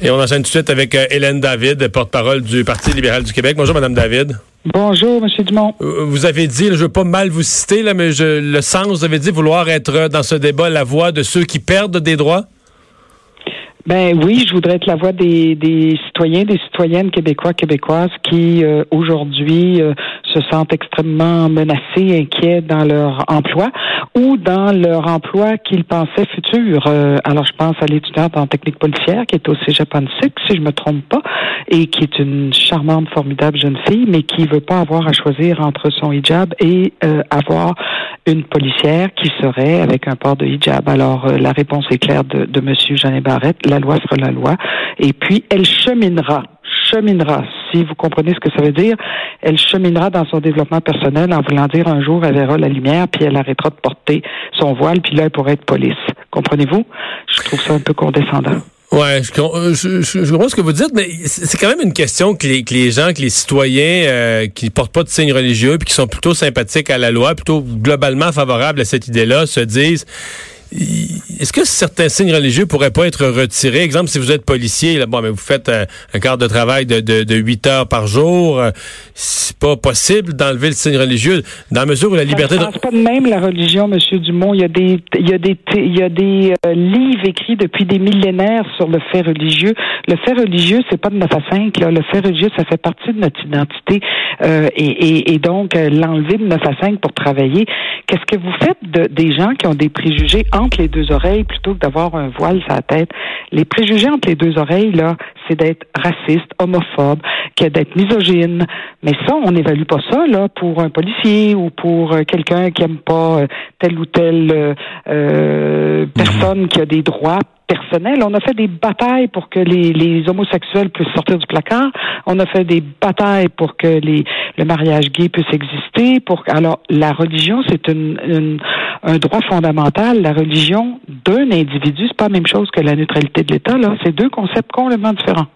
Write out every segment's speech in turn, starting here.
Et on enchaîne tout de suite avec euh, Hélène David, porte-parole du Parti libéral du Québec. Bonjour, Madame David. Bonjour, M. Dumont. Euh, vous avez dit, je ne veux pas mal vous citer, là, mais je, le sens, vous avez dit vouloir être dans ce débat la voix de ceux qui perdent des droits. Ben oui, je voudrais être la voix des, des citoyens, des citoyennes québécois, québécoises qui euh, aujourd'hui euh, se sentent extrêmement menacés, inquiets dans leur emploi ou dans leur emploi qu'ils pensaient futur. Euh, alors je pense à l'étudiante en technique policière qui est au Cégep si je me trompe pas, et qui est une charmante, formidable jeune fille, mais qui veut pas avoir à choisir entre son hijab et avoir une policière qui serait avec un port de hijab. Alors la réponse est claire de, de Monsieur Jeannet Barrette la loi sera la loi. Et puis, elle cheminera cheminera, si vous comprenez ce que ça veut dire, elle cheminera dans son développement personnel en voulant dire un jour elle verra la lumière, puis elle arrêtera de porter son voile, puis là elle pourrait être police. Comprenez-vous? Je trouve ça un peu condescendant. Ouais, je, je, comprends ce que vous dites, mais c'est quand même une question que les, que les gens, que les citoyens euh, qui portent pas de signes religieux puis qui sont plutôt sympathiques à la loi, plutôt globalement favorables à cette idée-là, se disent est-ce que certains signes religieux pourraient pas être retirés? Exemple, si vous êtes policier, là, bon, mais vous faites euh, un quart de travail de, de, de 8 heures par jour, euh, c'est pas possible d'enlever le signe religieux dans la mesure où la liberté... Je pense pas de même la religion, Monsieur Dumont. Il y a des, il y a des, il y a des euh, livres écrits depuis des millénaires sur le fait religieux. Le fait religieux, c'est pas de 9 à 5. Là. Le fait religieux, ça fait partie de notre identité. et, et, et, donc, l'enlever de 9 à 5 pour travailler. Qu'est-ce que vous faites de, des gens qui ont des préjugés entre les deux oreilles plutôt que d'avoir un voile sur la tête. Les préjugés entre les deux oreilles, là, c'est d'être raciste, homophobe, d'être misogyne. Mais ça, on n'évalue pas ça, là, pour un policier ou pour euh, quelqu'un qui aime pas euh, telle ou telle euh, personne qui a des droits personnel. On a fait des batailles pour que les, les, homosexuels puissent sortir du placard. On a fait des batailles pour que les, le mariage gay puisse exister. Pour alors la religion, c'est une, un droit fondamental. La religion d'un individu, c'est pas la même chose que la neutralité de l'État. Là, c'est deux concepts complètement différents.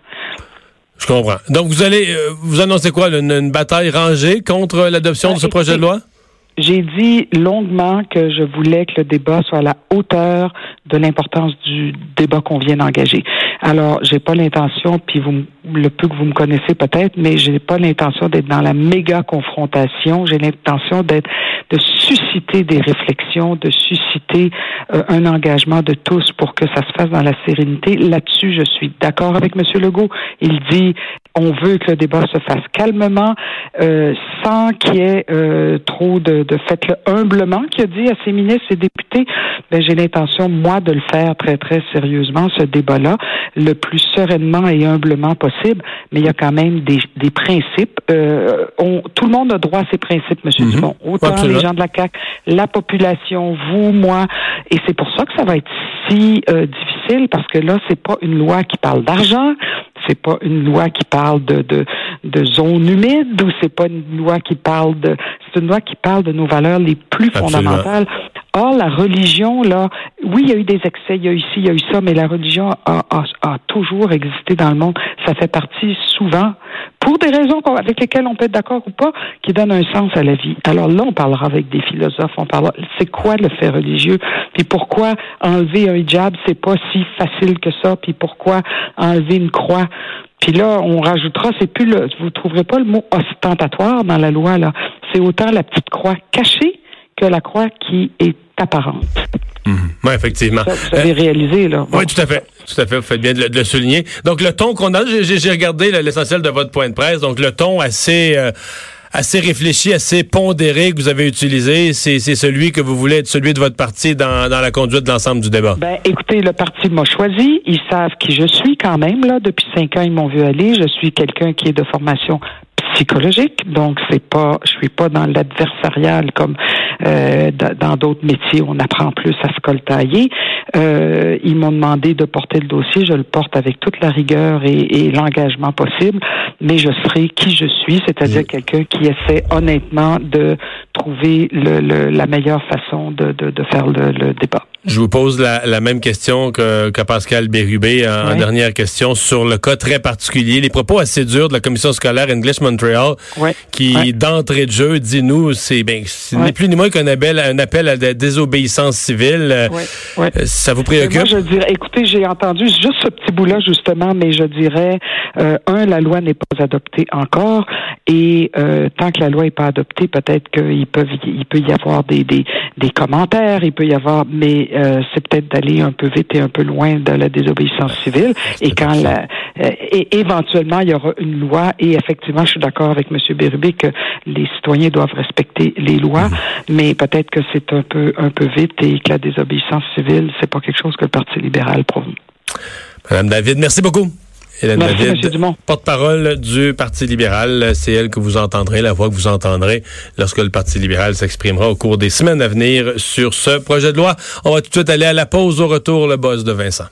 Je comprends. Donc vous allez euh, vous annoncez quoi une, une bataille rangée contre l'adoption de ce projet de loi? J'ai dit longuement que je voulais que le débat soit à la hauteur de l'importance du débat qu'on vient d'engager. Alors, j'ai pas l'intention, puis vous, le peu que vous me connaissez peut-être, mais j'ai pas l'intention d'être dans la méga confrontation. J'ai l'intention d'être, de susciter des réflexions, de susciter euh, un engagement de tous pour que ça se fasse dans la sérénité. Là-dessus, je suis d'accord avec M. Legault. Il dit, on veut que le débat se fasse calmement, euh, sans qu'il y ait euh, trop de, de faites-le humblement, qui a dit à ses ministres et députés. Ben, j'ai l'intention, moi, de le faire très, très sérieusement, ce débat-là, le plus sereinement et humblement possible, mais il y a quand même des, des principes. Euh, on, tout le monde a droit à ses principes, M. Mhm. Dumont. Autant les gens de la CAQ, la population, vous, moi. Et c'est pour ça que ça va être si euh, difficile, parce que là, c'est pas une loi qui parle d'argent, c'est pas une loi qui parle de, de, de zones humides ou c'est pas une loi qui parle de c'est une loi qui parle de nos valeurs les plus fondamentales. Or, la religion, là, oui, il y a eu des excès, il y a eu ci, il y a eu ça, mais la religion a, a, a toujours existé dans le monde. Ça fait partie souvent, pour des raisons avec lesquelles on peut être d'accord ou pas, qui donnent un sens à la vie. Alors là, on parlera avec des philosophes, on parlera, c'est quoi le fait religieux, puis pourquoi enlever un hijab, c'est pas si facile que ça, puis pourquoi enlever une croix, puis là, on rajoutera, c'est plus le, vous trouverez pas le mot ostentatoire dans la loi, là. C'est autant la petite croix cachée que la croix qui est apparente. Mhm. Oui, effectivement. vous avez euh, réalisé, là. Oui, tout à fait. Tout à fait. Vous faites bien de le, souligner. Donc, le ton qu'on a, j'ai regardé l'essentiel de votre point de presse. Donc, le ton assez, euh, assez réfléchi, assez pondéré que vous avez utilisé, c'est celui que vous voulez être celui de votre parti dans, dans la conduite de l'ensemble du débat. Ben, écoutez, le parti m'a choisi. Ils savent qui je suis quand même, là. Depuis cinq ans, ils m'ont vu aller. Je suis quelqu'un qui est de formation psychologique, donc c'est pas, je suis pas dans l'adversarial comme euh, dans d'autres métiers où on apprend plus à se coltailler. Euh, ils m'ont demandé de porter le dossier, je le porte avec toute la rigueur et, l'engagement possible, mais je serai qui je suis, c'est-à-dire quelqu'un qui essaie honnêtement de trouver le, la meilleure façon de, de, de faire le, le débat. Je vous pose la, même question que, que Pascal Bérubé en, dernière question sur le cas très particulier, les propos assez durs de la commission scolaire English Montreal, qui d'entrée de jeu dit nous, c'est ben, ce n'est plus ni moins qu'un appel, un appel à la désobéissance civile. Euh, ça vous préoccupe Moi, je dirais, écoutez, j'ai entendu juste ce petit bout-là justement, mais je dirais euh, un, la loi n'est pas adoptée encore, et euh, tant que la loi n'est pas adoptée, peut-être qu'il peut il peut y avoir des, des, des commentaires, il peut y avoir, mais euh, c'est peut-être d'aller un peu vite et un peu loin de la désobéissance civile. Et quand la, euh, et éventuellement il y aura une loi, et effectivement, je suis d'accord avec M. Bérubé que les citoyens doivent respecter les lois, mhm. mais peut-être que c'est un peu un peu vite et que la désobéissance civile, c'est pas quelque chose que le Parti libéral prône. Madame David, merci beaucoup. Hélène David, porte-parole du Parti libéral. C'est elle que vous entendrez, la voix que vous entendrez lorsque le Parti libéral s'exprimera au cours des semaines à venir sur ce projet de loi. On va tout de suite aller à la pause. Au retour, le boss de Vincent.